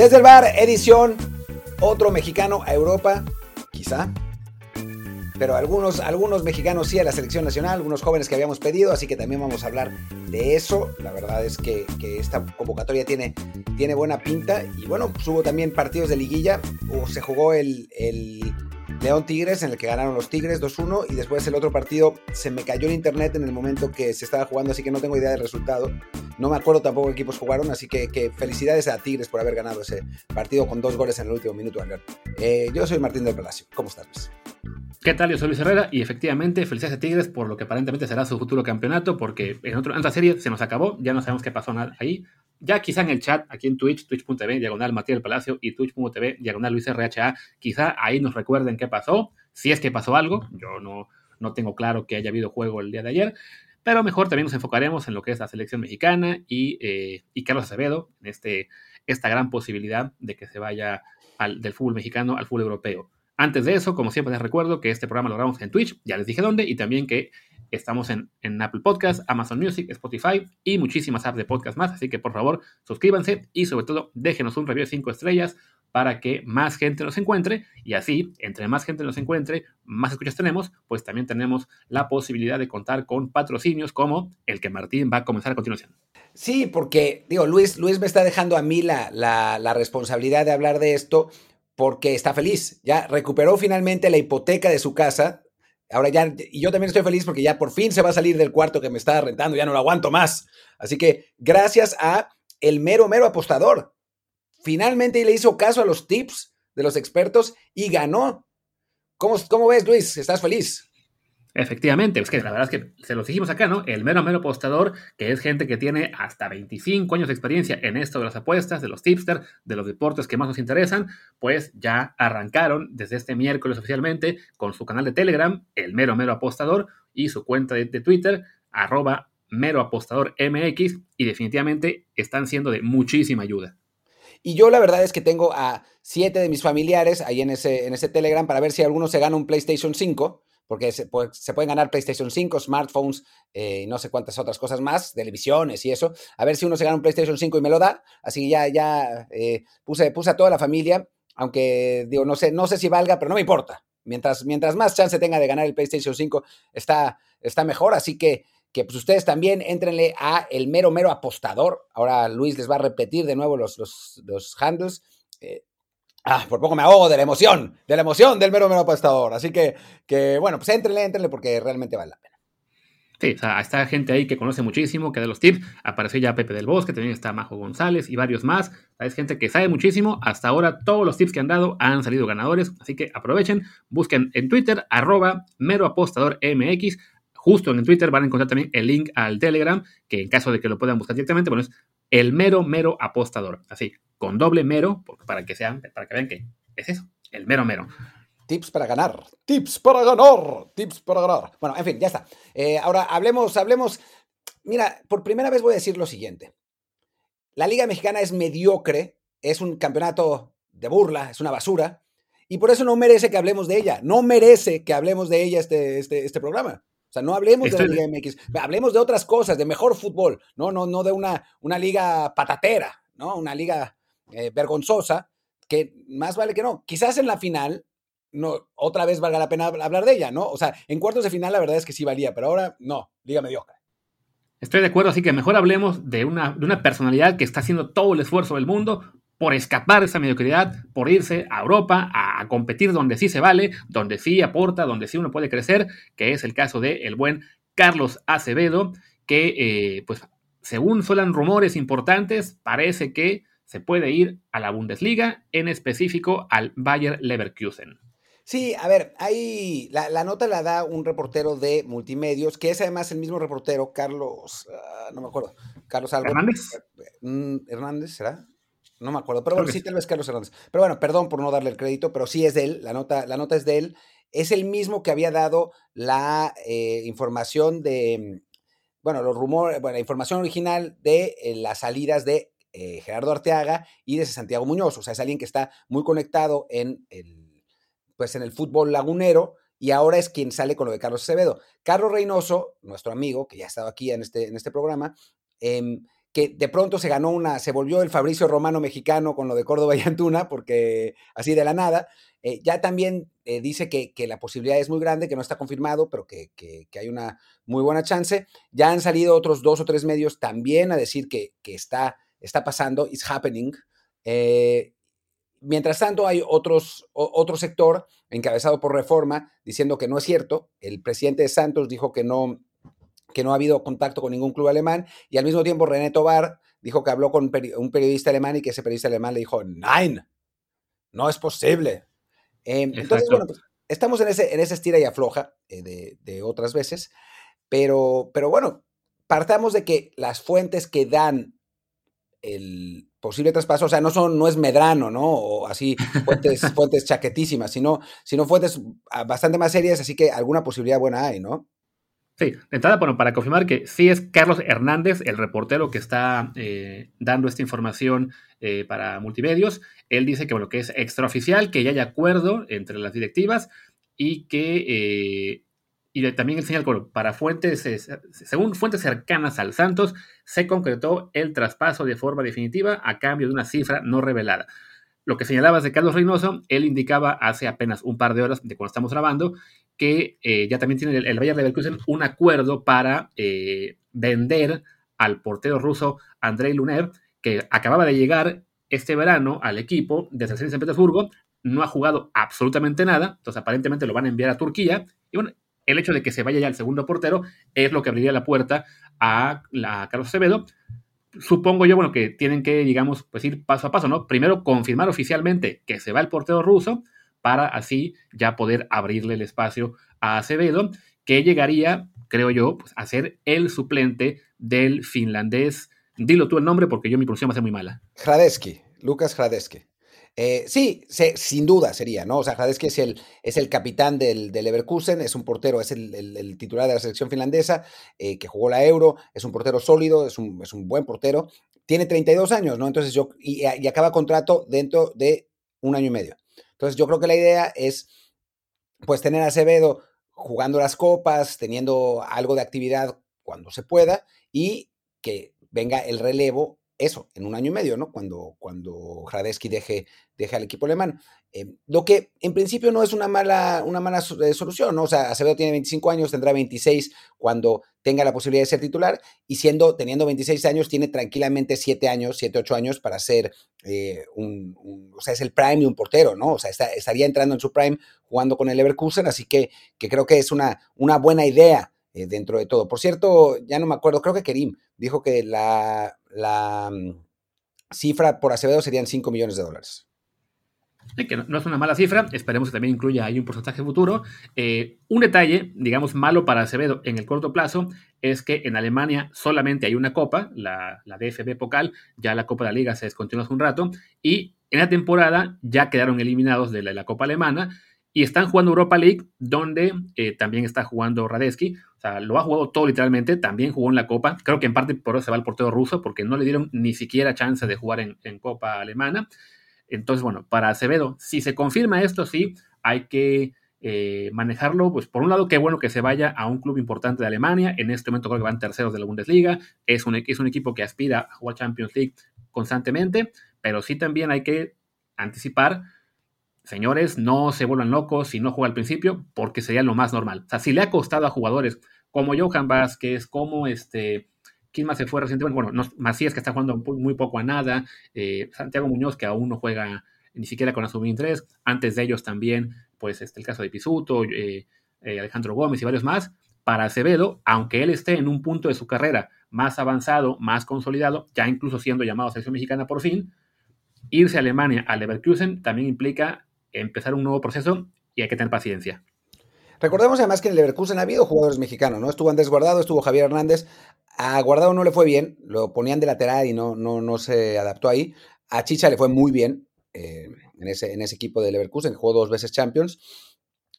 Desde el bar, edición, otro mexicano a Europa, quizá. Pero algunos, algunos mexicanos sí a la selección nacional, algunos jóvenes que habíamos pedido, así que también vamos a hablar de eso. La verdad es que, esta convocatoria tiene, tiene buena pinta. Y bueno, pues hubo también partidos de liguilla. se jugó el León Tigres, en el que ganaron los Tigres 2-1, y después el otro partido se me cayó el internet en el momento que se estaba jugando, así que no tengo idea del resultado. No me acuerdo tampoco qué equipos jugaron, así que, felicidades a Tigres por haber ganado ese partido con dos goles en el último minuto. Eh, yo soy Martín del Palacio. ¿Cómo estás? ¿Qué tal? Yo soy Luis Herrera y efectivamente felicidades a Tigres por lo que aparentemente será su futuro campeonato, porque en, otro, en otra serie se nos acabó, ya no sabemos qué pasó ahí ya quizá en el chat, aquí en Twitch, twitch.tv, diagonal Matías del Palacio y twitch.tv, diagonal Luis RHA, quizá ahí nos recuerden qué pasó, si es que pasó algo, yo no, no tengo claro que haya habido juego el día de ayer, pero mejor también nos enfocaremos en lo que es la selección mexicana y, eh, y Carlos Acevedo, en este, esta gran posibilidad de que se vaya al, del fútbol mexicano al fútbol europeo. Antes de eso, como siempre les recuerdo que este programa lo grabamos en Twitch, ya les dije dónde, y también que Estamos en, Apple Podcast, Amazon Music, Spotify y muchísimas apps de podcast más. Así que por favor, suscríbanse y sobre todo déjenos un review de 5 estrellas para que más gente nos encuentre y así, entre más gente nos encuentre, más escuchas tenemos, pues también tenemos la posibilidad de contar con patrocinios como el que Martín va a comenzar a continuación. Sí, porque, digo, Luis, Luis me está dejando a mí la, la responsabilidad de hablar de esto porque está feliz. Ya recuperó finalmente la hipoteca de su casa Ahora ya, y yo también estoy feliz porque ya por fin se va a salir del cuarto que me está rentando, ya no lo aguanto más. Así que gracias a el mero, mero apostador. Finalmente le hizo caso a los tips de los expertos y ganó. ¿Cómo, cómo ves, Luis? ¿Estás feliz? Efectivamente, es que la verdad es que se los dijimos acá, ¿no? El mero mero apostador, que es gente que tiene hasta 25 años de experiencia en esto de las apuestas, de los tipsters, de los deportes que más nos interesan, pues ya arrancaron desde este miércoles oficialmente con su canal de Telegram, el mero mero apostador, y su cuenta de, Twitter, arroba mero apostador MX, y definitivamente están siendo de muchísima ayuda. Y yo la verdad es que tengo a siete de mis familiares ahí en ese, en ese Telegram para ver si alguno se gana un PlayStation 5 porque se, pueden ganar PlayStation 5, smartphones eh, no sé cuántas otras cosas más, televisiones y eso. A ver si uno se gana un PlayStation 5 y me lo da. Así que ya, ya eh, puse, puse a toda la familia, aunque digo, no sé, no sé si valga, pero no me importa. Mientras, mientras más chance tenga de ganar el PlayStation 5, está, está mejor. Así que, que pues ustedes también entrenle a el mero, mero apostador. Ahora Luis les va a repetir de nuevo los, los, los handles. Eh, Ah, por poco me ahogo de la emoción, de la emoción del mero mero apostador. Así que, que bueno, pues éntrenle, éntrenle porque realmente vale la pena. Sí, o sea, está gente ahí que conoce muchísimo, que de los tips. Apareció ya Pepe del Bosque, también está Majo González y varios más. Es gente que sabe muchísimo. Hasta ahora todos los tips que han dado han salido ganadores. Así que aprovechen, busquen en Twitter, arroba mero apostador MX. Justo en Twitter van a encontrar también el link al Telegram, que en caso de que lo puedan buscar directamente, bueno, es el mero mero apostador. Así, con doble mero, para que sean, para que vean que es eso, el mero mero. Tips para ganar, tips para ganar, tips para ganar. Bueno, en fin, ya está. Eh, ahora hablemos, hablemos. Mira, por primera vez voy a decir lo siguiente. La Liga Mexicana es mediocre, es un campeonato de burla, es una basura, y por eso no merece que hablemos de ella. No merece que hablemos de ella este, este, este programa. O sea, no hablemos de la Liga MX, hablemos de otras cosas, de mejor fútbol, no, no, no de una, una liga patatera, ¿no? Una liga eh, vergonzosa, que más vale que no. Quizás en la final, no, otra vez valga la pena hablar de ella, ¿no? O sea, en cuartos de final la verdad es que sí valía, pero ahora no, liga mediocre. Estoy de acuerdo, así que mejor hablemos de una, de una personalidad que está haciendo todo el esfuerzo del mundo por escapar de esa mediocridad, por irse a Europa a, competir donde sí se vale, donde sí aporta, donde sí uno puede crecer, que es el caso de buen Carlos Acevedo, que eh, pues según suenan rumores importantes, parece que se puede ir a la Bundesliga, en específico al Bayer Leverkusen. Sí, a ver, ahí la, nota la da un reportero de multimedios, que es además el mismo reportero, Carlos, ah, no me acuerdo, Carlos Hernández. Mm, Hernández, ¿será? No me acuerdo, pero bueno, sí, tal vez Carlos Hernández. Pero bueno, perdón por no darle el crédito, pero sí es de él, la nota, la nota es de él. Es el mismo que había dado la eh, información de, bueno, los rumores, bueno, la información original de eh, las salidas de eh, Gerardo Arteaga y de Santiago Muñoz. O sea, es alguien que está muy conectado en el, pues en el fútbol lagunero y ahora es quien sale con lo de Carlos Acevedo. Carlos Reynoso, nuestro amigo, que ya ha estado aquí en este, en este programa, em, que de pronto se ganó una, se volvió el Fabricio Romano mexicano con lo de Córdoba y Antuna, porque así de la nada. Eh, ya también eh, dice que, la posibilidad es muy grande, que no está confirmado, pero que, hay una muy buena chance. Ya han salido otros dos o tres medios también a decir que, está, está pasando, it's happening. Eh, mientras tanto, hay otros, otro sector encabezado por Reforma diciendo que no es cierto. El presidente de Santos dijo que no, que no ha habido contacto con ningún club alemán y al mismo tiempo René Tobar dijo que habló con un periodista alemán y que ese periodista alemán le dijo, Nein, no es posible. Em, entonces, bueno, pues, estamos en ese, en ese estira y afloja eh, de, otras veces, pero, pero bueno, partamos de que las fuentes que dan el posible traspaso, o sea, no son, no es Medrano, ¿no? O así, fuentes, fuentes chaquetísimas, sino, sino fuentes ah, bastante más serias, así que alguna posibilidad buena hay, ¿no? Sí, de entrada, bueno, para confirmar que sí es Carlos Hernández, el reportero que está eh, dando esta información eh, para multimedios. Él dice que, bueno, que es extraoficial, que ya hay acuerdo entre las directivas y que eh, y también enseña para fuentes, según fuentes cercanas al Santos, se concretó el traspaso de forma definitiva a cambio de una cifra no revelada. Lo que señalabas de Carlos Reynoso, él indicaba hace apenas un par de horas de cuando estamos grabando que eh, ya también tiene el, el Bayer Leverkusen un acuerdo para eh, vender al portero ruso Andrei Luner, que acababa de llegar este verano al equipo desde el San Petersburgo, no ha jugado absolutamente nada, entonces aparentemente lo van a enviar a Turquía, y bueno, el hecho de que se vaya ya el segundo portero es lo que abriría la puerta a, la, Carlos Acevedo. Supongo yo, bueno, que tienen que, digamos, pues ir paso a paso, ¿no? Primero confirmar oficialmente que se va el portero ruso, para así ya poder abrirle el espacio a Acevedo, que llegaría, creo yo, pues, a ser el suplente del finlandés. Dilo tú el nombre porque yo mi pronunciación va a ser muy mala. Hradeski, Lucas Hradeski. Eh, sí, sin duda sería, ¿no? O sea, Hradeski es el, es el capitán del, del Leverkusen, es un portero, es el, titular de la selección finlandesa eh, que jugó la Euro, es un portero sólido, es un, es un buen portero, tiene 32 años, ¿no? Entonces yo, y, y acaba contrato dentro de un año y medio. Entonces yo creo que la idea es pues tener a Acevedo jugando las copas, teniendo algo de actividad cuando se pueda y que venga el relevo, eso, en un año y medio, ¿no? Cuando, cuando Hradeski deje, deje al equipo alemán. Eh, lo que en principio no es una mala, una mala eh, solución, ¿no? O sea, Acevedo tiene 25 años, tendrá 26 cuando tenga la posibilidad de ser titular y siendo, teniendo 26 años, tiene tranquilamente 7 años, 7, 8 años para ser eh, un, o sea, es el prime de un portero, ¿no? O sea, estaría entrando en su prime jugando con el Leverkusen, así que, que creo que es una, una buena idea dentro de todo. Por cierto, ya no me acuerdo, creo que Kerim dijo que la, la mm, cifra por Acevedo serían 5 millones de dólares que no, es una mala cifra, esperemos que también incluya ahí un porcentaje futuro. Eh, un detalle, digamos, malo para Acevedo en el corto plazo es que en Alemania solamente hay una copa, la, la DFB Pokal, ya la Copa de la Liga se descontinuó hace un rato, y en la temporada ya quedaron eliminados de la, Copa Alemana y están jugando Europa League, donde eh, también está jugando Radeski. O sea, lo ha jugado todo literalmente, también jugó en la Copa. Creo que en parte por eso se va el portero ruso, porque no le dieron ni siquiera chance de jugar en, en Copa Alemana. Entonces, bueno, para Acevedo, si se confirma esto, sí, hay que eh, manejarlo, pues por un lado, qué bueno que se vaya a un club importante de Alemania, en este momento creo que van terceros de la Bundesliga, es un, es un equipo que aspira a jugar Champions League constantemente, pero sí también hay que anticipar, señores, no se vuelvan locos si no juega al principio, porque sería lo más normal. O sea, si le ha costado a jugadores como Johan Vázquez, como este ¿Quién más se fue recientemente? Bueno, no, Macías, que está jugando muy, poco a nada. Eh, Santiago Muñoz, que aún no juega ni siquiera con la sub-23. Antes de ellos también, pues este, el caso de Pisuto, eh, eh, Alejandro Gómez y varios más. Para Acevedo, aunque él esté en un punto de su carrera más avanzado, más consolidado, ya incluso siendo llamado a selección mexicana por fin, irse a Alemania, a Leverkusen, también implica empezar un nuevo proceso y hay que tener paciencia. Recordemos además que en Leverkusen ha habido jugadores mexicanos, ¿no? Estuvo Andrés Guardado, estuvo Javier Hernández. A Guardado no le fue bien, lo ponían de lateral y no, no, no se adaptó ahí. A Chicha le fue muy bien eh, en, ese, en ese equipo de Leverkusen, jugó dos veces Champions.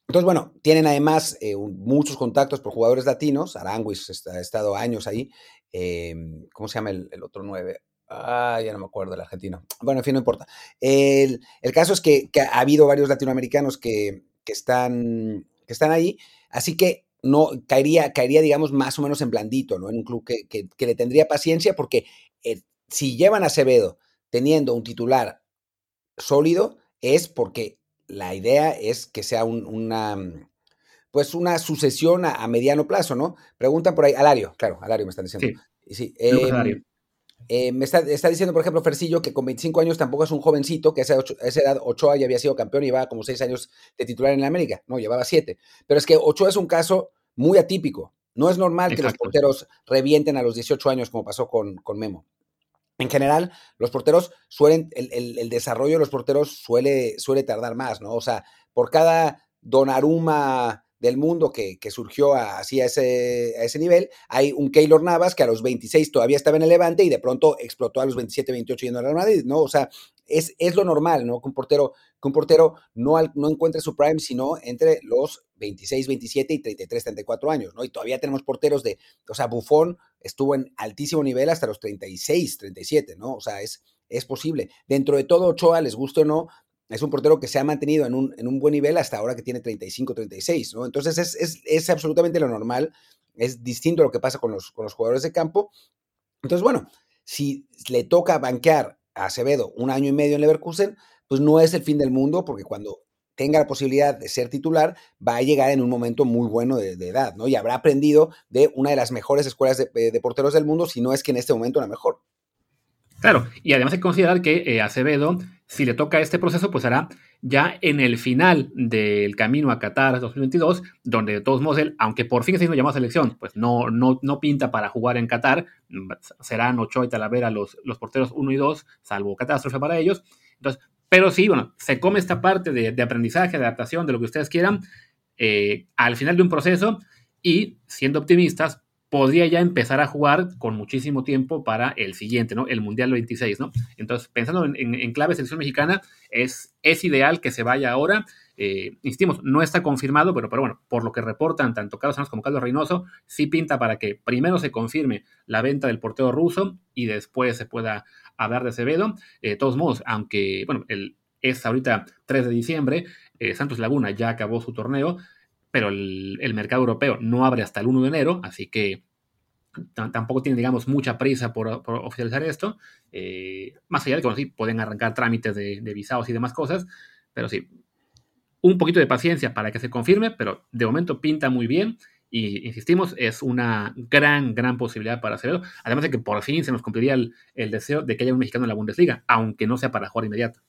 Entonces, bueno, tienen además eh, muchos contactos por jugadores latinos. Aranguis ha estado años ahí. Eh, ¿Cómo se llama el, otro nueve? Ah, ya no me acuerdo, el argentino. Bueno, en fin, no importa. El, caso es que, ha habido varios latinoamericanos que, que están que están ahí. Así que no caería, caería, digamos, más o menos en blandito, ¿no? En un club que, le tendría paciencia porque eh, si llevan a Acevedo teniendo un titular sólido, es porque la idea es que sea una, pues una sucesión a, mediano plazo, ¿no? Preguntan por ahí, Alario, claro, Alario me están diciendo. Sí, sí em, eh, me está, diciendo, por ejemplo, Fercillo, que con 25 años tampoco es un jovencito, que a esa, edad Ochoa ya había sido campeón y llevaba como 6 años de titular en la América. No, llevaba 7. Pero es que Ochoa es un caso muy atípico. No es normal que los porteros revienten a los 18 años como pasó con, con Memo. En general, los porteros suelen, el, desarrollo de los porteros suele, suele tardar más, ¿no? O sea, por cada Donaruma del mundo que, surgió así a ese, a ese nivel. Hay un Keylor Navas que a los 26 todavía estaba en el Levante y de pronto explotó a los 27, 28 yendo al Real Madrid, ¿no? O sea, es, es lo normal, ¿no? Que un portero, que un portero no, no encuentre su prime, sino entre los 26, 27 y 33, 34 años, ¿no? Y todavía tenemos porteros de, o sea, Buffon estuvo en altísimo nivel hasta los 36, 37, ¿no? O sea, es, es posible. Dentro de todo, Ochoa, les guste o no, es un portero que se ha mantenido en un, en un buen nivel hasta ahora que tiene 35, 36, ¿no? Entonces es, es, absolutamente lo normal, es distinto a lo que pasa con los, con los jugadores de campo. Entonces, bueno, si le toca banquear a Acevedo un año y medio en Leverkusen, pues no es el fin del mundo, porque cuando tenga la posibilidad de ser titular, va a llegar en un momento muy bueno de, edad, ¿no? Y habrá aprendido de una de las mejores escuelas de, de, porteros del mundo, si no es que en este momento la mejor. Claro, y además hay que considerar que eh, Acevedo si le toca este proceso, pues hará ya en el final del camino a Qatar 2022, donde de todos modos él, aunque por fin se hizo llamado a selección, pues no, no, no pinta para jugar en Qatar, serán Ochoa y Talavera los, los porteros 1 y 2, salvo catástrofe para ellos. Entonces, pero sí, bueno, se come esta parte de, aprendizaje, de adaptación, de lo que ustedes quieran, eh, al final de un proceso y siendo optimistas, podría ya empezar a jugar con muchísimo tiempo para el siguiente, ¿no? El Mundial 26, ¿no? Entonces, pensando en, clave selección mexicana, es, ideal que se vaya ahora. Eh, insistimos, no está confirmado, pero, pero bueno, por lo que reportan tanto Carlos Santos como Carlos Reynoso, sí pinta para que primero se confirme la venta del portero ruso y después se pueda hablar de Acevedo. Eh, de todos modos, aunque, bueno, el, es ahorita 3 de diciembre, eh, Santos Laguna ya acabó su torneo, pero el, mercado europeo no abre hasta el 1 de enero, así que tampoco tienen, digamos, mucha prisa por, oficializar esto. Eh, más allá de que, bueno, sí, pueden arrancar trámites de, visados y demás cosas, pero sí, un poquito de paciencia para que se confirme, pero de momento pinta muy bien y insistimos, es una gran, gran posibilidad para hacerlo. Además de que por fin se nos cumpliría el, el deseo de que haya un mexicano en la Bundesliga, aunque no sea para jugar inmediato.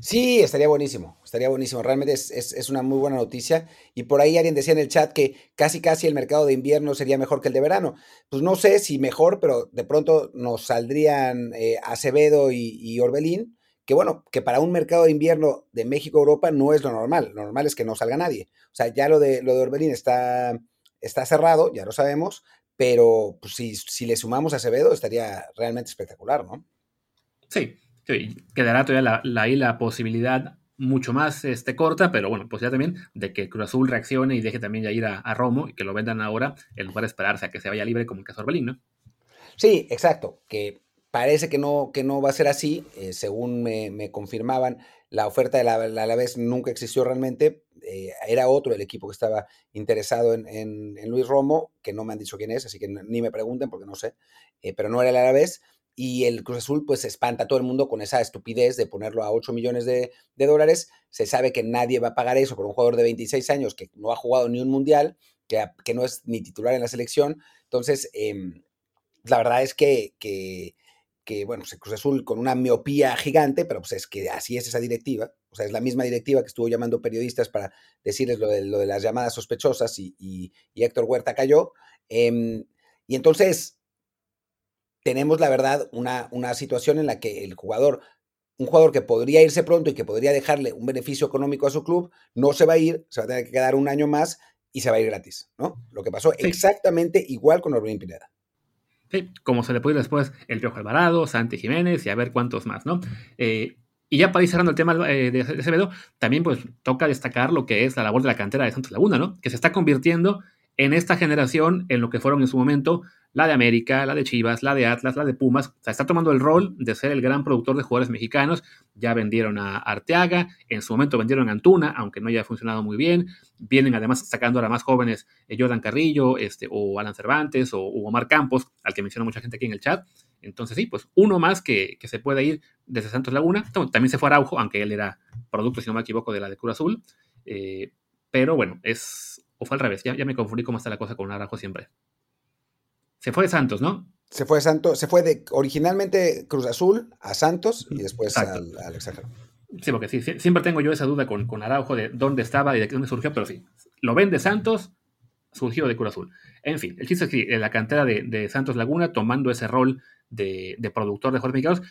Sí, estaría buenísimo, estaría buenísimo. Realmente es, una muy buena noticia. Y por ahí alguien decía en el chat que casi casi el mercado de invierno sería mejor que el de verano. Pues no sé si mejor, pero de pronto nos saldrían eh, Acevedo y, Orbelín, que bueno, que para un mercado de invierno de México-Europa no es lo normal. Lo normal es que no salga nadie. O sea, ya lo de, lo de Orbelín está, está cerrado, ya lo sabemos, pero pues, si, si le sumamos a Acevedo estaría realmente espectacular, ¿no? Sí, quedará todavía la, ahí la posibilidad mucho más este, corta, pero bueno, pues ya también de que Cruz Azul reaccione y deje también ya ir a, Romo y que lo vendan ahora en lugar de esperarse a que se vaya libre como el caso Orbelín, ¿no? Sí, exacto, que parece que no, que no va a ser así, eh, según me, confirmaban, la oferta de la, la nunca existió realmente, eh, era otro el equipo que estaba interesado en, Luis Romo, que no me han dicho quién es, así que ni me pregunten porque no sé, eh, pero no era el Alavés, y el Cruz Azul pues espanta a todo el mundo con esa estupidez de ponerlo a 8 millones de, dólares. Se sabe que nadie va a pagar eso por un jugador de 26 años que no ha jugado ni un mundial, que, que no es ni titular en la selección. Entonces, em, la verdad es que, que, bueno, pues el Cruz Azul con una miopía gigante, pero pues es que así es esa directiva. O sea, es la misma directiva que estuvo llamando periodistas para decirles lo de, las llamadas sospechosas y, y, Héctor Huerta cayó. Em, y entonces, tenemos, la verdad, una, una situación en la que el jugador, un jugador que podría irse pronto y que podría dejarle un beneficio económico a su club, no se va a ir, se va a tener que quedar un año más y se va a ir gratis, ¿no? Lo que pasó exactamente igual con Orbelín Pineda. Sí, como se le puede ir después el Piojo Alvarado, Santi Jiménez y a ver cuántos más, ¿no? Eh, y ya para ir cerrando el tema eh, de Acevedo, también pues toca destacar lo que es la labor de la cantera de Santos Laguna, ¿no? Que se está convirtiendo en esta generación, en lo que fueron en su momento la de América, la de Chivas, la de Atlas, la de Pumas. O sea, está tomando el rol de ser el gran productor de jugadores mexicanos. Ya vendieron a Arteaga, en su momento vendieron a Antuna, aunque no haya funcionado muy bien. Vienen además sacando ahora más jóvenes, eh, Jordan Carrillo, este, o Alan Cervantes, o, Omar Campos, al que menciona mucha gente aquí en el chat. Entonces, sí, pues uno más que, se puede ir desde Santos Laguna. También se fue Araujo, aunque él era producto, si no me equivoco, de la de Cura Azul. Eh, pero bueno, es. O fue al revés, ya, ya me confundí cómo está la cosa con Araujo siempre. Se fue de Santos, ¿no? Se fue de Santos, se fue de originalmente Cruz Azul a Santos y después al, extranjero. Sí, porque sí, siempre tengo yo esa duda con, con, Araujo de dónde estaba y de dónde surgió, pero sí, lo ven de Santos, surgió de Cruz Azul. En fin, el chiste es que en la cantera de, Santos Laguna, tomando ese rol de, productor de jugadores mexicanos,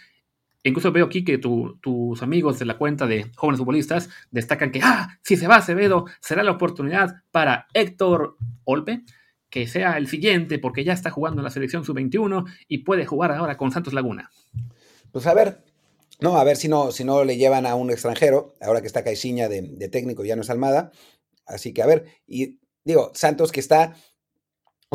incluso veo aquí que tus amigos de la cuenta de jóvenes futbolistas destacan que, ah, si se va Acevedo, será la oportunidad para Héctor Olpe que sea el siguiente, porque ya está jugando en la selección sub-21 y puede jugar ahora con Santos Laguna. Pues a ver, no, a ver si no, si no le llevan a un extranjero, ahora que está Caixinha de, de técnico, ya no es Almada. Así que a ver, y digo, Santos que está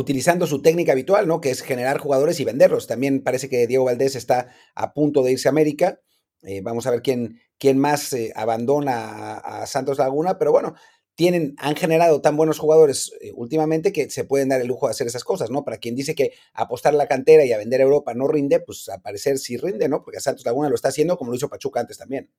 utilizando su técnica habitual, ¿no? Que es generar jugadores y venderlos. También parece que Diego Valdés está a punto de irse a América. Eh, vamos a ver quién, quién más eh, abandona a, Santos Laguna, pero bueno, tienen, han generado tan buenos jugadores eh, últimamente que se pueden dar el lujo de hacer esas cosas, ¿no? Para quien dice que apostar la cantera y a vender a Europa no rinde, pues a parecer sí rinde, ¿no? Porque Santos Laguna lo está haciendo como lo hizo Pachuca antes también.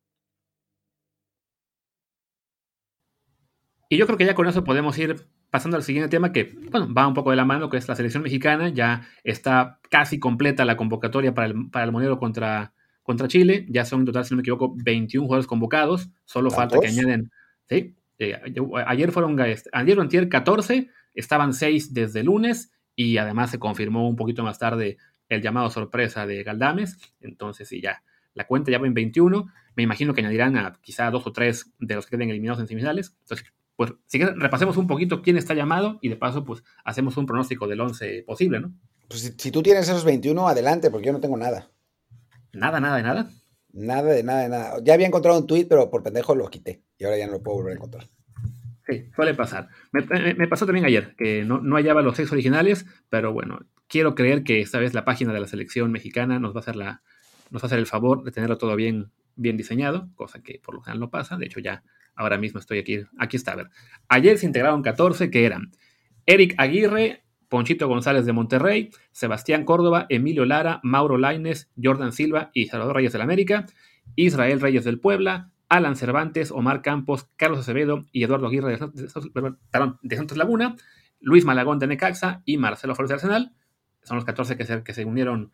Y yo creo que ya con eso podemos ir pasando al siguiente tema que, bueno, va un poco de la mano, que es la selección mexicana. Ya está casi completa la convocatoria para el, para el Monero contra, contra Chile. Ya son en total, si no me equivoco, 21 jugadores convocados. Solo falta que añaden, ¿sí? Eh, ayer fueron, ayer o antier 14, estaban 6 desde lunes y además se confirmó un poquito más tarde el llamado sorpresa de Galdames. Entonces, sí, ya, la cuenta ya va en 21. Me imagino que añadirán a quizá dos o tres de los que queden eliminados en semifinales. Entonces, pues, si repasemos un poquito quién está llamado y de paso, pues, hacemos un pronóstico del 11 posible, ¿no? Pues si, tú tienes esos 21, adelante, porque yo no tengo nada. Nada, nada de nada. Nada de nada de nada. Ya había encontrado un tweet, pero por pendejo lo quité. Y ahora ya no lo puedo volver a encontrar. Sí, suele pasar. Me, pasó también ayer, que no, no, hallaba los seis originales, pero bueno, quiero creer que esta vez la página de la selección mexicana nos va a hacer, la, nos va a hacer el favor de tenerlo todo bien, bien diseñado, cosa que por lo general no pasa. De hecho, ya ahora mismo estoy aquí. Aquí está, a ver. Ayer se integraron 14 que eran Eric Aguirre, Ponchito González de Monterrey, Sebastián Córdoba, Emilio Lara, Mauro Laines, Jordan Silva y Salvador Reyes del América, Israel Reyes del Puebla, Alan Cervantes, Omar Campos, Carlos Acevedo y Eduardo Aguirre de, Santos Laguna, Luis Malagón de Necaxa y Marcelo Flores de Arsenal. Son los 14 que se, que se unieron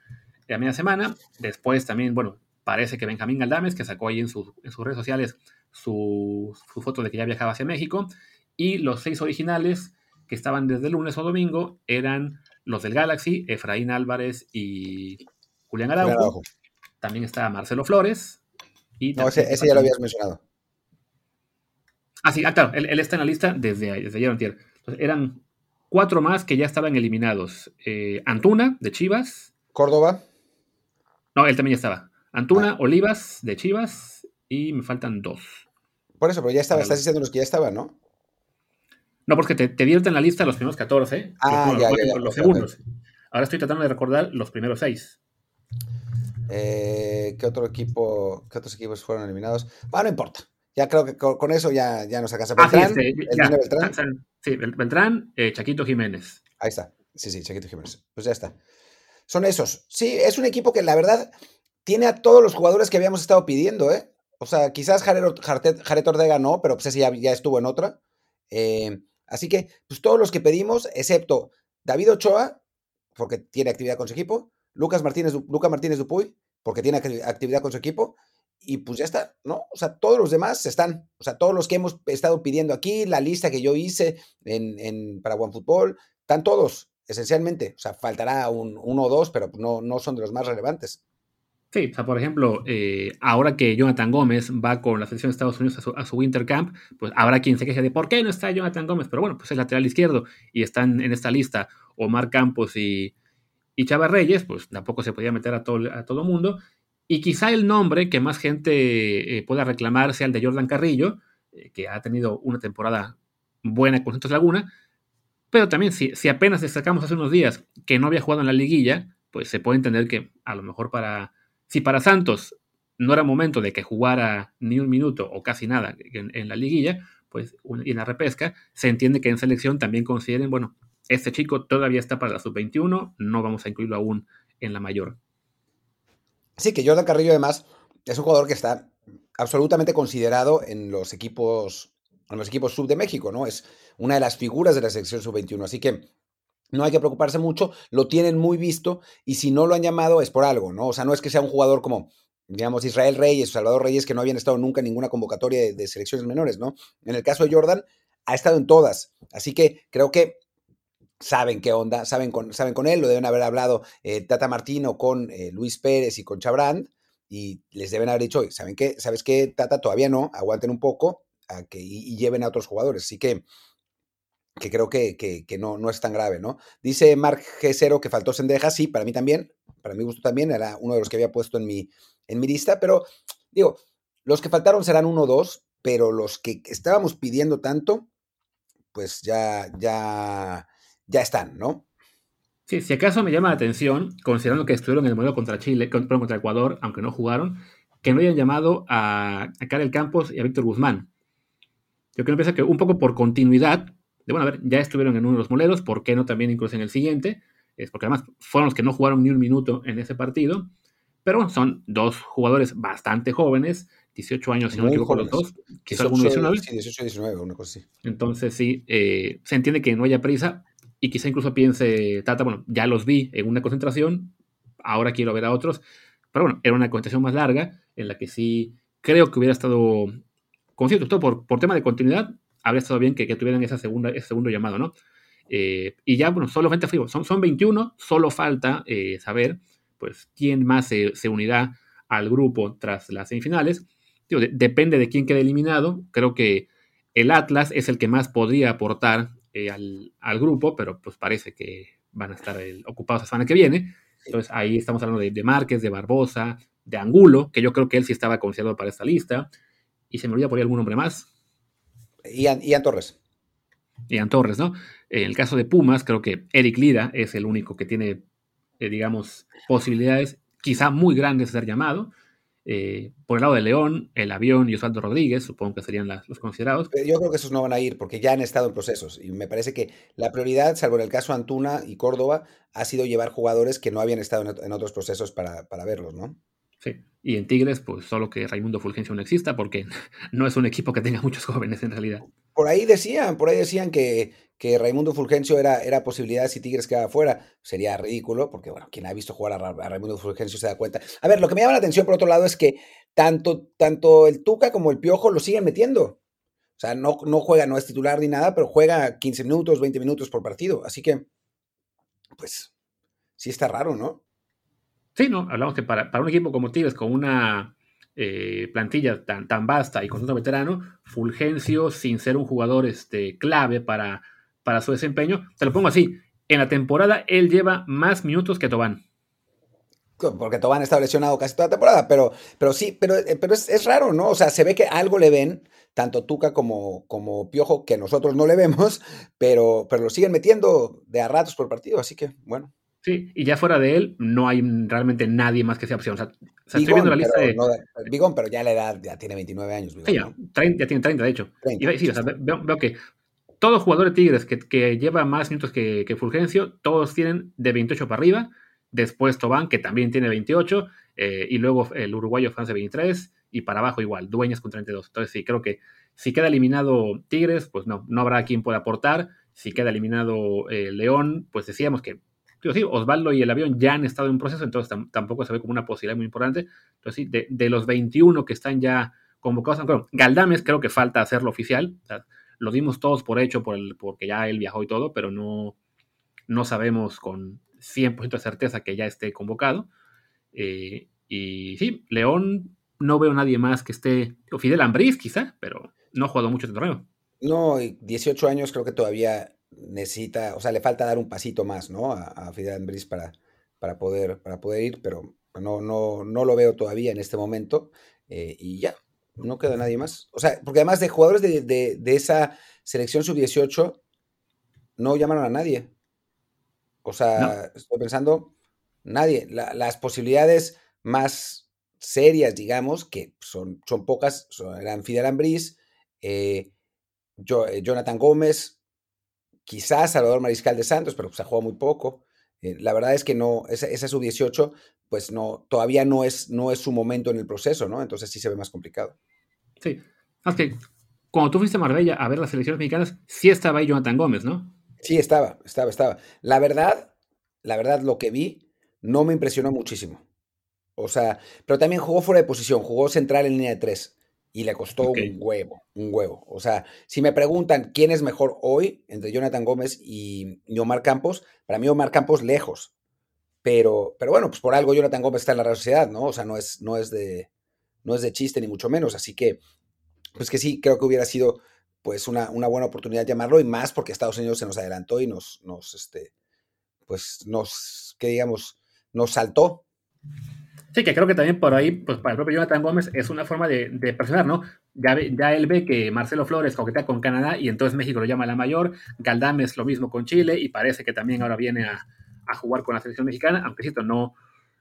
a media semana. Después también, bueno, parece que Benjamín Galdames, que sacó ahí en, sus redes sociales su, su foto de que ya viajaba hacia México. Y los seis originales que estaban desde lunes o domingo eran los del Galaxy, Efraín Álvarez y Julián Araujo. También está Marcelo Flores. Y no, ese, ya lo habías mencionado. Ah, sí, ah, claro, él, está en la lista desde, desde ayer Entonces, eran cuatro más que ya estaban eliminados. Eh, Antuna, de Chivas. Córdoba. No, él también ya estaba. Antuna, ah. Olivas, de Chivas. Y me faltan dos. Por eso, pero ya estaba, estás diciendo los que ya estaban, ¿no? No, porque te, te dieron en la lista los primeros 14. Ah, ya, ya, los segundos. Ahora estoy tratando de recordar los primeros 6. Eh, ¿Qué otro equipo, qué otros equipos fueron eliminados? Bueno, no importa. Ya creo que con, eso ya, ya nos sacas a Beltrán. sí, este, Beltrán. Sí, Beltrán, eh, Chaquito Jiménez. Ahí está. Sí, sí, Chaquito Jiménez. Pues ya está. Son esos. Sí, es un equipo que la verdad tiene a todos los jugadores que habíamos estado pidiendo, ¿eh? O sea, quizás Jared, Ortega no, pero pues ese ya, ya estuvo en otra. Eh, Así que, pues todos los que pedimos, excepto David Ochoa, porque tiene actividad con su equipo, Lucas Martínez, Lucas Martínez Dupuy, porque tiene actividad con su equipo, y pues ya está, ¿no? O sea, todos los demás están, o sea, todos los que hemos estado pidiendo aquí, la lista que yo hice en, en para OneFootball, están todos, esencialmente. O sea, faltará un, uno o dos, pero no, no son de los más relevantes. Sí, o sea, por ejemplo, eh, ahora que Jonathan Gómez va con la selección de Estados Unidos a su, Winter Camp, pues habrá quien se queje de por qué no está Jonathan Gómez, pero bueno, pues es lateral izquierdo y están en esta lista Omar Campos y, y Chava Reyes, pues tampoco se podía meter a todo, a todo mundo. Y quizá el nombre que más gente eh, pueda reclamar sea el de Jordan Carrillo, eh, que ha tenido una temporada buena con Santos Laguna, Pero también si, si apenas destacamos hace unos días que no había jugado en la liguilla, pues se puede entender que a lo mejor para, si para Santos no era momento de que jugara ni un minuto o casi nada en, la liguilla, pues y en la repesca, se entiende que en selección también consideren, bueno, este chico todavía está para la sub-21, no vamos a incluirlo aún en la mayor. Sí, que Jordan Carrillo además es un jugador que está absolutamente considerado en los equipos, en los equipos sub de México, ¿no? Es una de las figuras de la selección sub-21, así que no hay que preocuparse mucho, lo tienen muy visto y si no lo han llamado es por algo, ¿no? O sea, no es que sea un jugador como, digamos, Israel Reyes o Salvador Reyes que no habían estado nunca en ninguna convocatoria de, selecciones menores, ¿no? En el caso de Jordan, ha estado en todas, así que creo que saben qué onda, saben con, saben con él, lo deben haber hablado eh, Tata Martino con eh, Luis Pérez y con Chabrand y les deben haber dicho, ¿saben qué? ¿Sabes qué, Tata? Todavía no, aguanten un poco que, y lleven a otros jugadores, así que que creo que, que, no, no, es tan grave, ¿no? Dice Mark G0 que faltó Sendeja, sí, para mí también, para mi gusto también, era uno de los que había puesto en mi, en mi lista, pero digo, los que faltaron serán uno o dos, pero los que estábamos pidiendo tanto, pues ya, ya, ya están, ¿no? Sí, si acaso me llama la atención, considerando que estuvieron en el modelo contra Chile, contra Ecuador, aunque no jugaron, que no hayan llamado a, a Karel Campos y a Víctor Guzmán. Yo creo que pienso que un poco por continuidad, de bueno, a ver, ya estuvieron en uno de los moleros, ¿por qué no también incluso en el siguiente? Es porque además fueron los que no jugaron ni un minuto en ese partido. Pero bueno, son dos jugadores bastante jóvenes, 18 años, si no me equivoco, los dos, quizás alguno 19. Sí, 18, 19, una cosa así. Entonces, sí, eh, se entiende que no haya prisa y quizá incluso piense, Tata, bueno, ya los vi en una concentración, ahora quiero ver a otros. Pero bueno, era una concentración más larga en la que sí creo que hubiera estado, con cierto, todo por, por tema de continuidad, habría estado bien que, tuvieran esa segunda, ese segundo llamado, ¿no? Eh, y ya, bueno, solo frente frío, son, son 21, solo falta eh, saber, pues, quién más se, unirá al grupo tras las semifinales. depende de quién quede eliminado. Creo que el Atlas es el que más podría aportar eh, al, grupo, pero pues parece que van a estar ocupados la semana que viene. Entonces ahí estamos hablando de, de, Márquez, de Barbosa, de Angulo, que yo creo que él sí estaba considerado para esta lista. Y se me olvida por ahí algún nombre más. Ian, Ian Torres. Ian Torres, ¿no? En el caso de Pumas, creo que Eric Lira es el único que tiene, eh, digamos, posibilidades quizá muy grandes de ser llamado. Eh, por el lado de León, el avión y Osvaldo Rodríguez, supongo que serían los considerados. Yo creo que esos no van a ir porque ya han estado en procesos y me parece que la prioridad, salvo en el caso Antuna y Córdoba, ha sido llevar jugadores que no habían estado en, otros procesos para, para verlos, ¿no? Sí, y en Tigres, pues solo que Raimundo Fulgencio no exista, porque no es un equipo que tenga muchos jóvenes en realidad. Por ahí decían, por ahí decían que, que Raimundo Fulgencio era, era posibilidad si Tigres quedaba fuera. Sería ridículo, porque bueno, quien ha visto jugar a, Raimundo Fulgencio se da cuenta. A ver, lo que me llama la atención por otro lado es que tanto, tanto el Tuca como el Piojo lo siguen metiendo. O sea, no, no juega, no es titular ni nada, pero juega 15 minutos, 20 minutos por partido. Así que, pues, sí está raro, ¿no? Sí, no, hablamos que para, un equipo como Tigres, con una eh, plantilla tan, tan vasta y con tanto veterano, Fulgencio, sin ser un jugador este, clave para, para su desempeño, te lo pongo así, en la temporada él lleva más minutos que Tobán. Porque Tobán está lesionado casi toda la temporada, pero, pero sí, pero, eh, pero es, raro, ¿no? O sea, se ve que algo le ven, tanto Tuca como, como Piojo, que nosotros no le vemos, pero, pero lo siguen metiendo de a ratos por partido, así que bueno. Sí, y ya fuera de él, no hay realmente nadie más que sea opción. O sea, estoy viendo la lista de. Bigón, pero ya la edad ya tiene 29 años. sí, ya, ya, tiene 30, de hecho. y, sí, o sea, veo, que todo jugador de Tigres que, que lleva más minutos que, que, Fulgencio, todos tienen de 28 para arriba. Después Tobán, que también tiene 28. Eh, y luego el uruguayo France 23. Y para abajo igual, Dueñas con 32. Entonces sí, creo que si queda eliminado Tigres, pues no, no habrá quien pueda aportar. Si queda eliminado eh, León, pues decíamos que Osvaldo y el avión ya han estado en proceso, entonces tampoco se ve como una posibilidad muy importante. Entonces, sí, de, los 21 que están ya convocados, Galdames creo que falta hacerlo oficial. lo dimos todos por hecho por el, porque ya él viajó y todo, pero no, no sabemos con 100% de certeza que ya esté convocado. Eh, y sí, León, no veo nadie más que esté. Fidel Ambriz, quizá, pero no ha jugado mucho este torneo. No, 18 años creo que todavía necesita, o sea, le falta dar un pasito más, ¿no? A, a Fidel Andrés para, para, poder, para poder ir, pero no, no, no lo veo todavía en este momento. Eh, y ya, no queda nadie más. O sea, porque además de jugadores de, de, esa selección sub-18, no llamaron a nadie. O sea, estoy pensando, nadie. las posibilidades más serias, digamos, que son, son pocas, eran Fidel Ambriz, eh, eh, Jonathan Gómez, quizás Salvador Mariscal de Santos, pero se ha jugado muy poco. Eh, la verdad es que no, esa, esa sub-18, pues no, todavía no es, no es su momento en el proceso, ¿no? Entonces sí se ve más complicado. Sí. Es que cuando tú fuiste a Marbella a ver las selecciones mexicanas, sí estaba ahí Jonathan Gómez, ¿no? Sí, estaba, estaba, estaba. La verdad, la verdad, lo que vi no me impresionó muchísimo. O sea, pero también jugó fuera de posición, jugó central en línea de tres y le costó un huevo, un huevo. O sea, si me preguntan quién es mejor hoy entre Jonathan Gómez y, Omar Campos, para mí Omar Campos lejos. Pero, pero bueno, pues por algo Jonathan Gómez está en la Real Sociedad, ¿no? O sea, no es, no es de, no es de chiste ni mucho menos. Así que, pues que sí, creo que hubiera sido pues una, una buena oportunidad llamarlo y más porque Estados Unidos se nos adelantó y nos, nos, este, pues nos, que digamos, nos saltó Sí, que creo que también por ahí, pues para el propio Jonathan Gómez es una forma de, presionar, ¿no? Ya, ya, él ve que Marcelo Flores coquetea con Canadá y entonces México lo llama la mayor, Galdames lo mismo con Chile y parece que también ahora viene a, jugar con la selección mexicana, aunque cierto, no,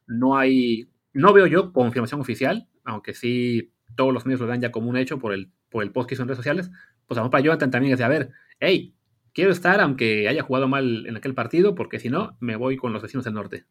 no hay, no veo yo confirmación oficial, aunque sí todos los medios lo dan ya como un hecho por el, por el post que hizo en redes sociales, pues a para Jonathan también es de, a ver, hey, quiero estar aunque haya jugado mal en aquel partido, porque si no, me voy con los vecinos del norte.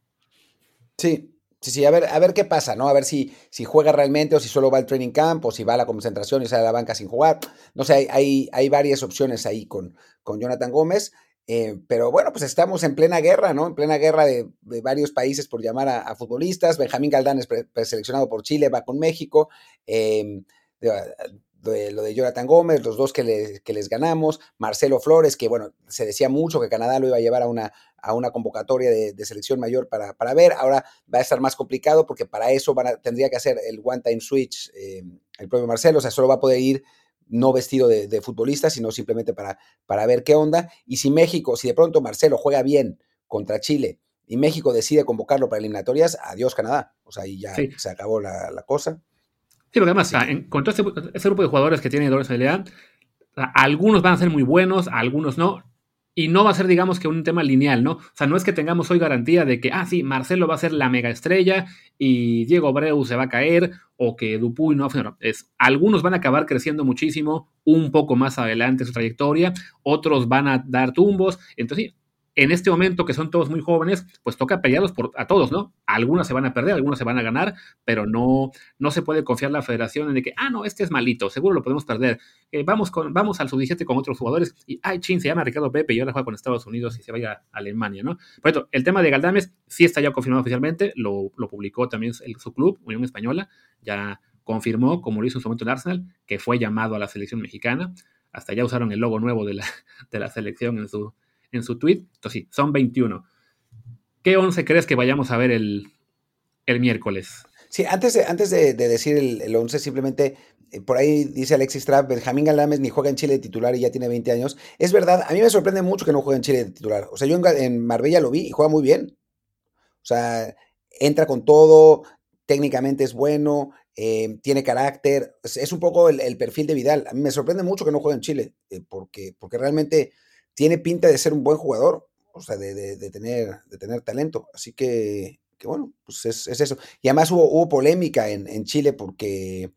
Sí, Sí, sí, a ver, a ver qué pasa, ¿no? A ver si, si juega realmente o si solo va al training camp o si va a la concentración y sale a la banca sin jugar. No sé, hay, hay, varias opciones ahí con, con Jonathan Gómez. Eh, pero bueno, pues estamos en plena guerra, ¿no? En plena guerra de, varios países por llamar a, futbolistas. Benjamín Galdán es preseleccionado por Chile, va con México. Eh, lo de Jonathan Gómez, los dos que, les ganamos, Marcelo Flores, que bueno, se decía mucho que Canadá lo iba a llevar a una, a una convocatoria de, selección mayor para, para, ver, ahora va a estar más complicado porque para eso van tendría que hacer el one time switch eh, el propio Marcelo, o sea, solo va a poder ir no vestido de, futbolista, sino simplemente para, para ver qué onda. Y si México, si de pronto Marcelo juega bien contra Chile y México decide convocarlo para eliminatorias, adiós Canadá. O sea, ahí ya se acabó la, la cosa. Sí, porque además, con todo este, este, grupo de jugadores que tiene habilidad, algunos van a ser muy buenos, algunos no. Y no va a ser, digamos, que un tema lineal, ¿no? O sea, no es que tengamos hoy garantía de que, ah, sí, Marcelo va a ser la mega estrella y Diego Breu se va a caer o que Dupuy no. no es, algunos van a acabar creciendo muchísimo, un poco más adelante su trayectoria, otros van a dar tumbos. Entonces, sí, en este momento, que son todos muy jóvenes, pues toca pelearlos por, a todos, ¿no? Algunos se van a perder, algunos se van a ganar, pero no, no se puede confiar la federación en que, ah, no, este es malito, seguro lo podemos perder. Eh, vamos, con, vamos al sub-17 con otros jugadores y, ay, chin, se llama Ricardo Pepe y ahora juega con Estados Unidos y se vaya a Alemania, ¿no? Por eso, el tema de Galdames sí está ya confirmado oficialmente, lo, publicó también su club, Unión Española, ya confirmó, como lo hizo en su momento en Arsenal, que fue llamado a la selección mexicana. Hasta ya usaron el logo nuevo de la, de la selección en su, en su tweet. Entonces sí, son 21. ¿Qué 11 crees que vayamos a ver el, miércoles? Sí, antes de, antes de, decir el, 11, simplemente eh, por ahí dice Alexis Trapp, Benjamín Galames ni juega en Chile de titular y ya tiene 20 años. Es verdad, a mí me sorprende mucho que no juegue en Chile de titular. O sea, yo en, Marbella lo vi y juega muy bien. O sea, entra con todo, técnicamente es bueno, eh, tiene carácter. Es, un poco el, perfil de Vidal. A mí me sorprende mucho que no juegue en Chile, eh, porque, porque realmente tiene pinta de ser un buen jugador, o sea, de, tener, de tener talento. Así que, bueno, pues es, eso. Y además hubo, polémica en, Chile porque,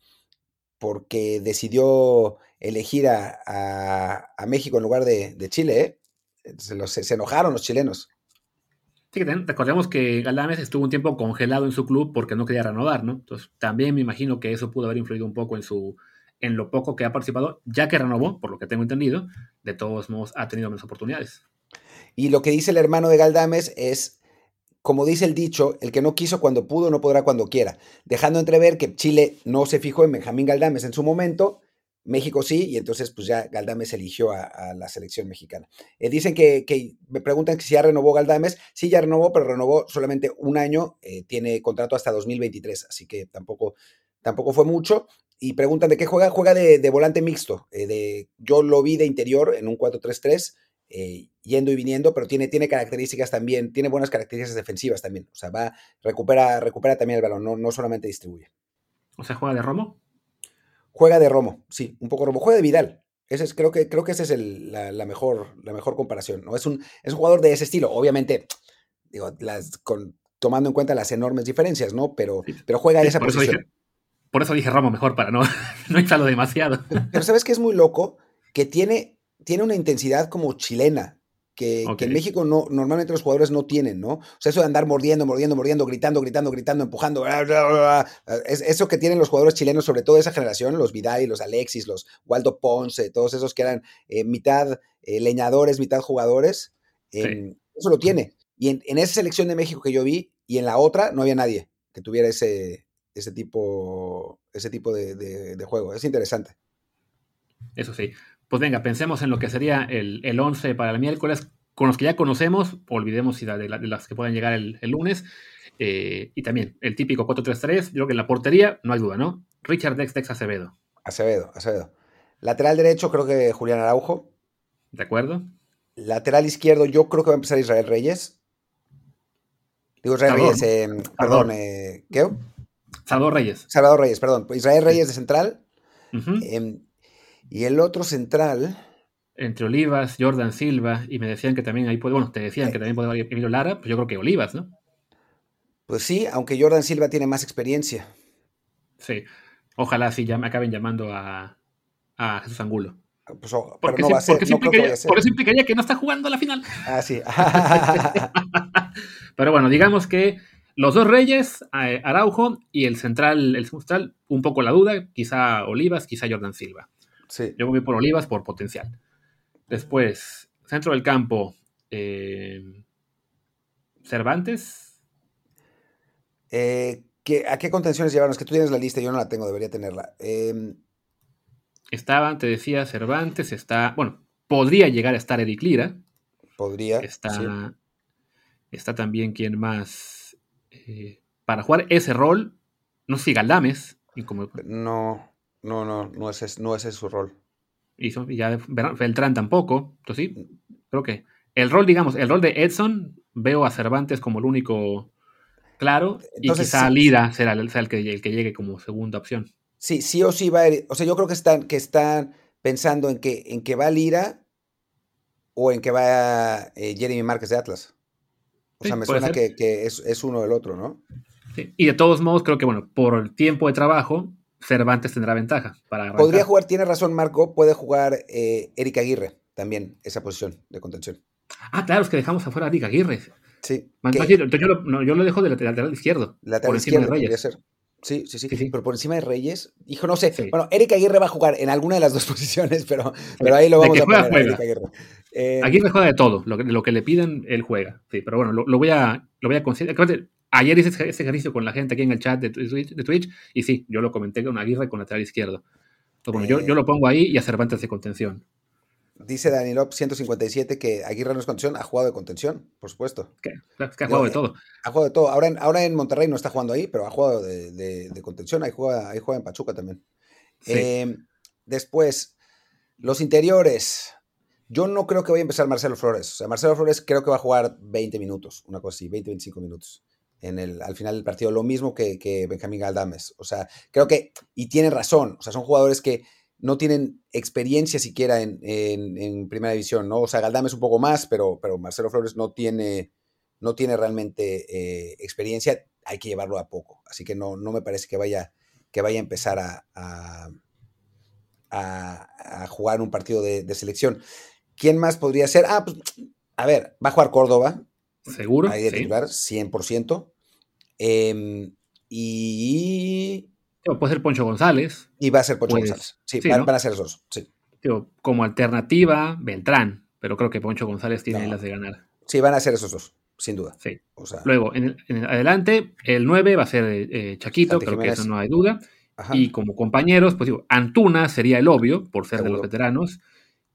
porque decidió elegir a, México en lugar de, Chile, ¿eh? Se, enojaron los chilenos. Sí, recordemos que Galames estuvo un tiempo congelado en su club porque no quería renovar, ¿no? Entonces también me imagino que eso pudo haber influido un poco en su, en lo poco que ha participado, ya que renovó, por lo que tengo entendido, de todos modos ha tenido menos oportunidades. Y lo que dice el hermano de Galdames es, como dice el dicho, el que no quiso cuando pudo no podrá cuando quiera, dejando entrever que Chile no se fijó en Benjamín Galdames en su momento, México sí, y entonces pues ya Galdames eligió a, la selección mexicana. Eh, dicen que, me preguntan si ya renovó Galdames, sí ya renovó, pero renovó solamente un año, eh, tiene contrato hasta 2023, así que tampoco, tampoco fue mucho y preguntan de qué juega. Juega de, volante mixto. Eh, de, yo lo vi de interior en un 4-3-3, eh, yendo y viniendo, pero tiene, tiene características también, tiene buenas características defensivas también. O sea, va, recupera, recupera también el balón, no, no solamente distribuye. O sea, juega de Romo. Juega de Romo, sí, un poco Romo. Juega de Vidal. Ese es, creo, que, creo que esa es el, la, la, mejor, la mejor comparación. ¿no? Es, un, es un jugador de ese estilo. Obviamente, digo, las, con, tomando en cuenta las enormes diferencias, ¿no? Pero, pero juega sí, esa posición. Dije, por eso dije Ramo mejor, para no, no demasiado. Pero ¿sabes qué es muy loco? Que tiene, tiene una intensidad como chilena. Que, okay. que, en México no, normalmente los jugadores no tienen, ¿no? O sea, eso de andar mordiendo, mordiendo, mordiendo, gritando, gritando, gritando, empujando, bla, bla, bla, es eso que tienen los jugadores chilenos, sobre todo de esa generación, los Vidal, los Alexis, los Waldo Ponce, todos esos que eran eh, mitad eh, leñadores, mitad jugadores, eh, sí. eso lo tiene. Y en, en, esa selección de México que yo vi y en la otra no había nadie que tuviera ese, ese tipo, ese tipo de, de, de juego. Es interesante. Eso sí. Pues venga, pensemos en lo que sería el, el 11 para el miércoles, con los que ya conocemos, olvidemos de, de, de las que puedan llegar el, el lunes, eh, y también el típico 4-3-3, yo creo que en la portería no hay duda, ¿no? Richard Dex, Dex Acevedo. Acevedo, Acevedo. Lateral derecho creo que Julián Araujo. ¿De acuerdo? Lateral izquierdo yo creo que va a empezar Israel Reyes. Digo Israel Reyes, eh, perdón, eh, ¿qué? Salvador Reyes. Salvador Reyes, perdón. Israel Reyes de central. Uh -huh. eh, y el otro central. Entre Olivas, Jordan Silva, y me decían que también ahí puede, bueno, te decían que también puede haber Emilio Lara, pues yo creo que Olivas, ¿no? Pues sí, aunque Jordan Silva tiene más experiencia. Sí, ojalá sí ya me acaben llamando a, a Jesús Angulo. Pues, oh, porque, no va a ser, porque no creo que implicaría, por eso implicaría que no está jugando la final. Ah, sí. Pero bueno, digamos que los dos Reyes, Araujo y el central, el central, un poco la duda, quizá Olivas, quizá Jordan Silva. Sí. Yo voy por Olivas por potencial. Después, centro del campo, eh, Cervantes. Eh, ¿qué, ¿A qué contenciones llevaron? Es que tú tienes la lista, yo no la tengo, debería tenerla. Eh, Estaban, te decía, Cervantes, está, bueno, podría llegar a estar Eric Lira. Podría. Está, sí. está también quien más. Eh, para jugar ese rol, no sé si Galdames. Como... No, no, no, no ese, no ese es su rol. Y ya Beltrán tampoco. Entonces sí, creo que el rol, digamos, el rol de Edson, veo a Cervantes como el único claro. Entonces, y quizá sí. Lira será, el, será el, que, el que llegue como segunda opción. Sí, sí o sí va a ir. O sea, yo creo que están, que están pensando en que, en que va Lira o en que va eh, Jeremy Márquez de Atlas. O sí, sea, me suena que, que, es, es uno del otro, ¿no? Sí. Y de todos modos, creo que, bueno, por el tiempo de trabajo, Cervantes tendrá ventaja. Para arrancar. Podría jugar, tiene razón Marco, puede jugar eh, Eric Aguirre también, esa posición de contención. Ah, claro, es que dejamos afuera a Eric Aguirre. Sí. Entonces, yo, yo, lo, no, yo, lo, dejo de lateral, lateral izquierdo. Lateral por izquierdo de Reyes. Ser. Sí, sí, sí, sí, sí, pero por encima de Reyes, hijo, no sé. Sí. Bueno, Eric Aguirre va a jugar en alguna de las dos posiciones, pero, pero ahí lo vamos a poner. Juega. Aguirre. Eh, Aguirre juega de todo, lo que, lo que, le piden, él juega. Sí, pero bueno, lo, lo voy a, lo voy a considerar. Ayer hice ese ejercicio con la gente aquí en el chat de Twitch, de Twitch y sí, yo lo comenté con Aguirre con lateral izquierdo. Bueno, eh, yo, yo, lo pongo ahí y a Cervantes de contención. Dice Danilop 157 que Aguirre no es contención, ha jugado de contención, por supuesto. ¿Qué? Es que ha jugado de todo. Ha jugado de todo. Ahora en, ahora en Monterrey no está jugando ahí, pero ha jugado de, de, de contención. Ahí juega, ahí juega en Pachuca también. Sí. Eh, después, los interiores. Yo no creo que vaya a empezar Marcelo Flores. O sea, Marcelo Flores creo que va a jugar 20 minutos, una cosa así, 20, 25 minutos. En el, al final del partido, lo mismo que, que Benjamín Galdames. O sea, creo que, y tiene razón, o sea, son jugadores que no tienen experiencia siquiera en, en, en, primera división, ¿no? O sea, Galdames un poco más, pero, pero Marcelo Flores no tiene, no tiene realmente eh, experiencia, hay que llevarlo a poco. Así que no, no me parece que vaya, que vaya a empezar a, a, a, a jugar un partido de, de, selección. ¿Quién más podría ser? Ah, pues, a ver, va a jugar Córdoba. Seguro. Ahí de sí. 100%. Eh, y puede ser Poncho González. Y va a ser Poncho pues, González. Sí, sí van, ¿no? van, a ser esos. Sí. Tío, como alternativa, Beltrán. Pero creo que Poncho González tiene no. las de ganar. Sí, van a ser esos dos, sin duda. Sí. O sea, Luego, en, en adelante, el 9 va a ser eh, Chaquito, Santi creo Jiménez. que eso no hay duda. Ajá. Y como compañeros, pues digo, Antuna sería el obvio, por ser Seguro. de los veteranos.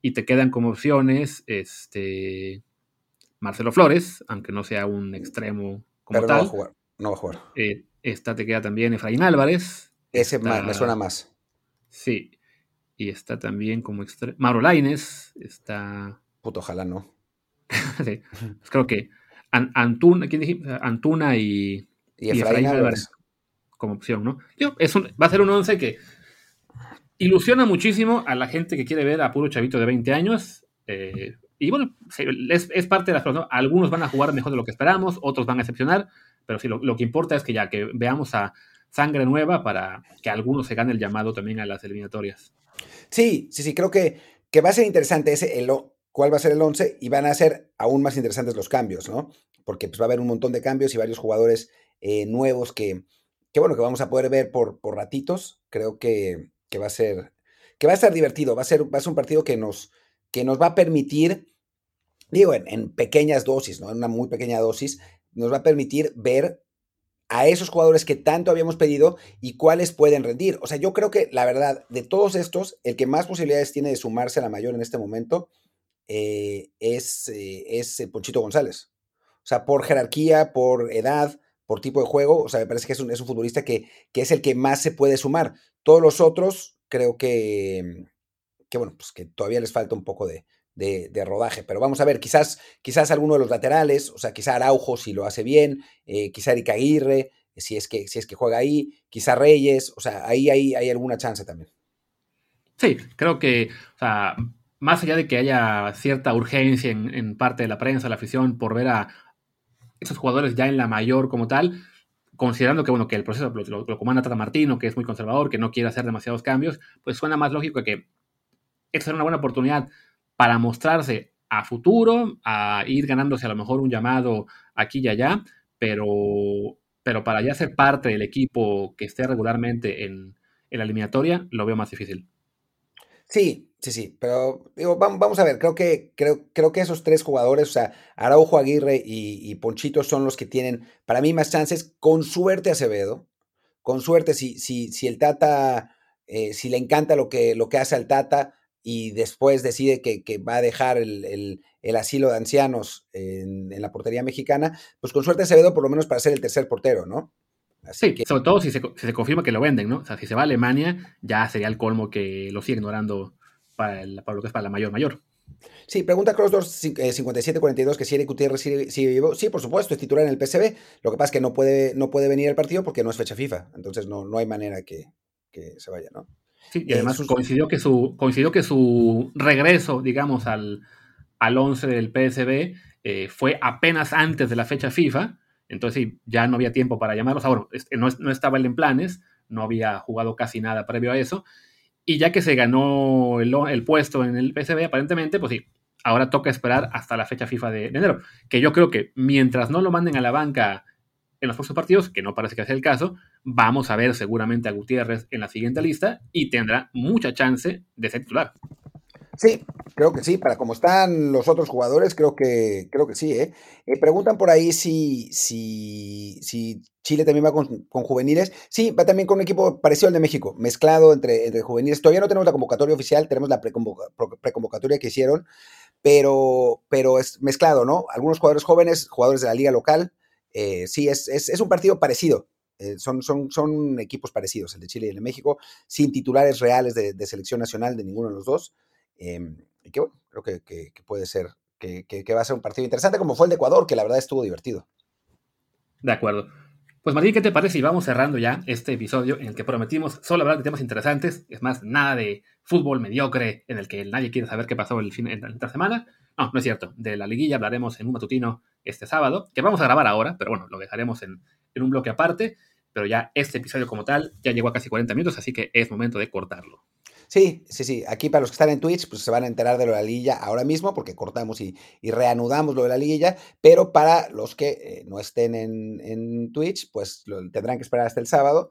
Y te quedan como opciones este Marcelo Flores, aunque no sea un extremo como Pero tal. No va a jugar. No va a jugar. Eh, esta te queda también Efraín Álvarez. Ese está, me suena más. Sí. Y está también como extremo. Mauro Laines. Está. Puto, ojalá no. sí. Pues creo que An Antuna, ¿quién dijiste? Antuna y, y Efraín, y Efraín Álvarez. como opción, ¿no? Yo, es un, va a ser un once que ilusiona muchísimo a la gente que quiere ver a puro chavito de 20 años. Eh, y bueno, es, parte de las cosas. Algunos van a jugar mejor de lo que esperamos, otros van a excepcionar, pero sí, lo, que importa es que ya que veamos a sangre nueva para que algunos se gane el llamado también a las eliminatorias. Sí, sí, sí, creo que, que va a ser interesante ese, el, cuál va a ser el 11 y van a ser aún más interesantes los cambios, ¿no? Porque pues, va a haber un montón de cambios y varios jugadores eh, nuevos que, que, bueno, que vamos a poder ver por, por ratitos. Creo que, que, va a ser, que va a ser divertido, va a ser, va a ser un partido que nos, que nos va a permitir digo, en, pequeñas dosis, ¿no? En una muy pequeña dosis, nos va a permitir ver a esos jugadores que tanto habíamos pedido y cuáles pueden rendir. O sea, yo creo que la verdad, de todos estos, el que más posibilidades tiene de sumarse a la mayor en este momento eh, es, eh, es Ponchito González. O sea, por jerarquía, por edad, por tipo de juego, o sea, me parece que es un, es un futbolista que, que, es el que más se puede sumar. Todos los otros, creo que, que bueno, pues que todavía les falta un poco de, de, rodaje. Pero vamos a ver, quizás, quizás alguno de los laterales, o sea, quizá Araujo si lo hace bien, eh, quizá Erika Aguirre, si es, que, si es que juega ahí, quizá Reyes, o sea, ahí hay, alguna chance también. Sí, creo que, más allá de que haya cierta urgencia en, parte de la prensa, la afición, por ver a esos jugadores ya en la mayor como tal, considerando que, bueno, que el proceso lo, comanda Tata Martino, que es muy conservador, que no quiere hacer demasiados cambios, pues suena más lógico que esta será una buena oportunidad para mostrarse a futuro, a ir ganándose a lo mejor un llamado aquí y allá, pero, pero para ya ser parte del equipo que esté regularmente en, la eliminatoria, lo veo más difícil. Sí, sí, sí, pero digo, vamos a ver, creo que, creo, creo que esos tres jugadores, o sea, Araujo, Aguirre y, Ponchito son los que tienen para mí más chances, con suerte Acevedo, con suerte si, si, si el Tata, eh, si le encanta lo que, lo que hace al Tata, y después decide que, va a dejar el, asilo de ancianos en, la portería mexicana, pues con suerte Acevedo por lo menos para ser el tercer portero, ¿no? sí, sobre todo si se, confirma que lo venden, ¿no? O sea, si se va a Alemania, ya sería el colmo que lo sigue ignorando para, lo que es para la mayor mayor. Sí, pregunta Cross 5742 que si Eric Gutiérrez sigue, vivo. Sí, por supuesto, es titular en el PSB. Lo que pasa es que no puede, no puede venir al partido porque no es fecha FIFA. Entonces no, no hay manera que, que se vaya, ¿no? Sí, y además coincidió, que su, coincidió que su regreso, digamos, al, al 11 del PSB eh, fue apenas antes de la fecha FIFA, entonces ya no había tiempo para llamarlos. Ahora, no, no estaba él en planes, no había jugado casi nada previo a eso, y ya que se ganó el, el puesto en el PSB, aparentemente, pues sí, ahora toca esperar hasta la fecha FIFA de, de, enero, que yo creo que mientras no lo manden a la banca en los próximos partidos, que no parece que sea el caso, vamos a ver seguramente a Gutiérrez en la siguiente lista y tendrá mucha chance de ser titular. Sí, creo que sí. Para como están los otros jugadores, creo que, creo que sí. ¿eh? eh preguntan por ahí si, si, si Chile también va con, juveniles. Sí, va también con un equipo parecido al de México, mezclado entre, entre juveniles. Todavía no tenemos la convocatoria oficial, tenemos la preconvocatoria que hicieron, pero, pero es mezclado, ¿no? Algunos jugadores jóvenes, jugadores de la liga local, eh, sí, es, es, un partido parecido. Eh, son, son, son equipos parecidos, el de Chile y el de México, sin titulares reales de, selección nacional de ninguno de los dos. Em, y que bueno, creo que, puede ser, que, va a ser un partido interesante, como fue el de Ecuador, que la verdad estuvo divertido. De acuerdo. Pues Martín, ¿qué te parece? Y vamos cerrando ya este episodio en el que prometimos solo hablar de temas interesantes. Es más, nada de fútbol mediocre en el que nadie quiere saber qué pasó el fin, la semana. No, no es cierto. De la liguilla hablaremos en un matutino este sábado, que vamos a grabar ahora, pero bueno, lo dejaremos en, un bloque aparte. Pero ya este episodio como tal ya llegó a casi 40 minutos, así que es momento de cortarlo. Sí, sí, sí. Aquí para los que están en Twitch, pues se van a enterar de lo de la liguilla ahora mismo, porque cortamos y, reanudamos lo de la liguilla. Pero para los que eh, no estén en, Twitch, pues lo, tendrán que esperar hasta el sábado.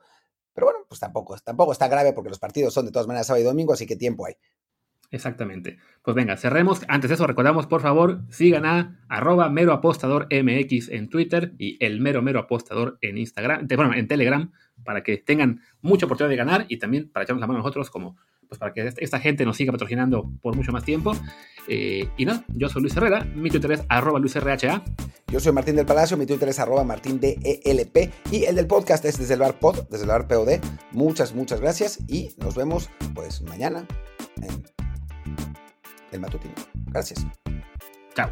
Pero bueno, pues tampoco, tampoco está grave porque los partidos son de todas maneras sábado y domingo, así que tiempo hay. Exactamente. Pues venga, cerremos. Antes de eso, recordamos, por favor, sigan a arroba mero apostador MX en Twitter y el mero mero apostador en Instagram, bueno, en Telegram, para que tengan mucha oportunidad de ganar y también para echarnos la mano a nosotros, como pues para que esta gente nos siga patrocinando por mucho más tiempo. Eh, y no, yo soy Luis Herrera, mi Twitter es arroba LuisRHA. Yo soy Martín del Palacio, mi Twitter es arroba MartínDELP y el del podcast es desde el bar pod, desde el bar POD. Muchas, muchas gracias y nos vemos pues mañana en el matutino. Gracias. Chao.